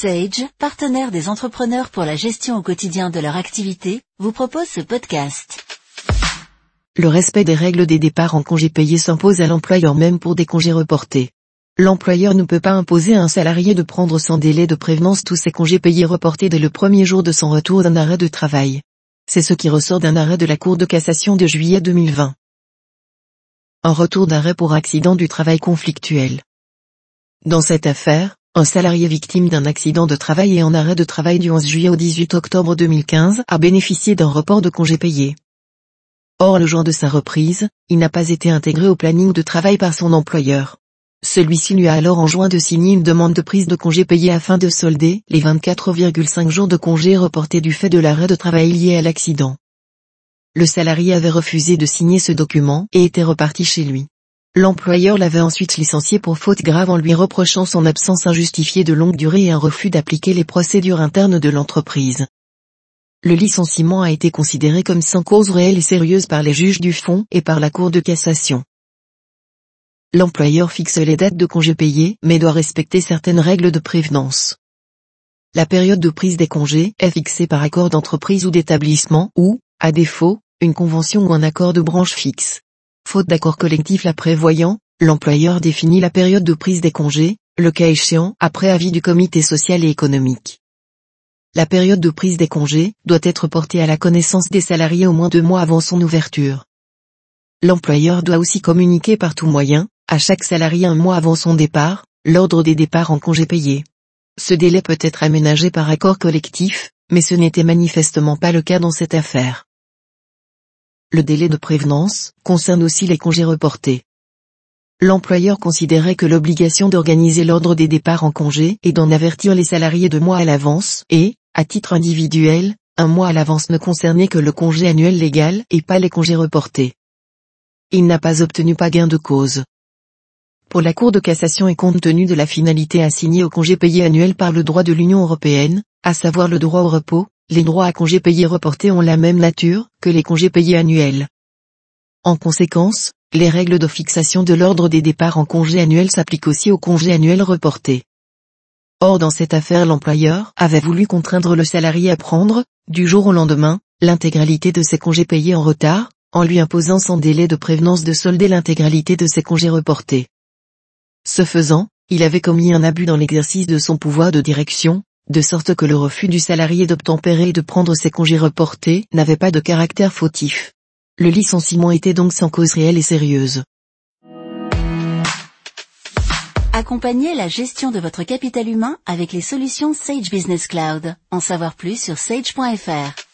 Sage, partenaire des entrepreneurs pour la gestion au quotidien de leur activité, vous propose ce podcast. Le respect des règles des départs en congés payés s'impose à l'employeur même pour des congés reportés. L'employeur ne peut pas imposer à un salarié de prendre sans délai de prévenance tous ses congés payés reportés dès le premier jour de son retour d'un arrêt de travail. C'est ce qui ressort d'un arrêt de la Cour de cassation de juillet 2020. Un retour d'arrêt pour accident du travail conflictuel. Dans cette affaire, un salarié victime d'un accident de travail et en arrêt de travail du 11 juillet au 18 octobre 2015 a bénéficié d'un report de congé payé. Or le jour de sa reprise, il n'a pas été intégré au planning de travail par son employeur. Celui-ci lui a alors enjoint de signer une demande de prise de congé payé afin de solder les 24,5 jours de congé reportés du fait de l'arrêt de travail lié à l'accident. Le salarié avait refusé de signer ce document et était reparti chez lui. L'employeur l'avait ensuite licencié pour faute grave en lui reprochant son absence injustifiée de longue durée et un refus d'appliquer les procédures internes de l'entreprise. Le licenciement a été considéré comme sans cause réelle et sérieuse par les juges du fond et par la Cour de cassation. L'employeur fixe les dates de congés payés mais doit respecter certaines règles de prévenance. La période de prise des congés est fixée par accord d'entreprise ou d'établissement ou, à défaut, une convention ou un accord de branche fixe. Faute d'accord collectif la prévoyant, l'employeur définit la période de prise des congés, le cas échéant après avis du comité social et économique. La période de prise des congés doit être portée à la connaissance des salariés au moins deux mois avant son ouverture. L'employeur doit aussi communiquer par tout moyen, à chaque salarié un mois avant son départ, l'ordre des départs en congés payés. Ce délai peut être aménagé par accord collectif, mais ce n'était manifestement pas le cas dans cette affaire. Le délai de prévenance concerne aussi les congés reportés. L'employeur considérait que l'obligation d'organiser l'ordre des départs en congé et d'en avertir les salariés deux mois à l'avance et, à titre individuel, un mois à l'avance ne concernait que le congé annuel légal et pas les congés reportés. Il n'a pas obtenu pas gain de cause. Pour la Cour de cassation et compte tenu de la finalité assignée au congé payé annuel par le droit de l'Union européenne, à savoir le droit au repos, les droits à congés payés reportés ont la même nature que les congés payés annuels. En conséquence, les règles de fixation de l'ordre des départs en congé annuel s'appliquent aussi aux congés annuels reportés. Or dans cette affaire l'employeur avait voulu contraindre le salarié à prendre, du jour au lendemain, l'intégralité de ses congés payés en retard, en lui imposant sans délai de prévenance de solder l'intégralité de ses congés reportés. Ce faisant, il avait commis un abus dans l'exercice de son pouvoir de direction, de sorte que le refus du salarié d'obtempérer et de prendre ses congés reportés n'avait pas de caractère fautif. Le licenciement était donc sans cause réelle et sérieuse. Accompagnez la gestion de votre capital humain avec les solutions Sage Business Cloud. En savoir plus sur sage.fr.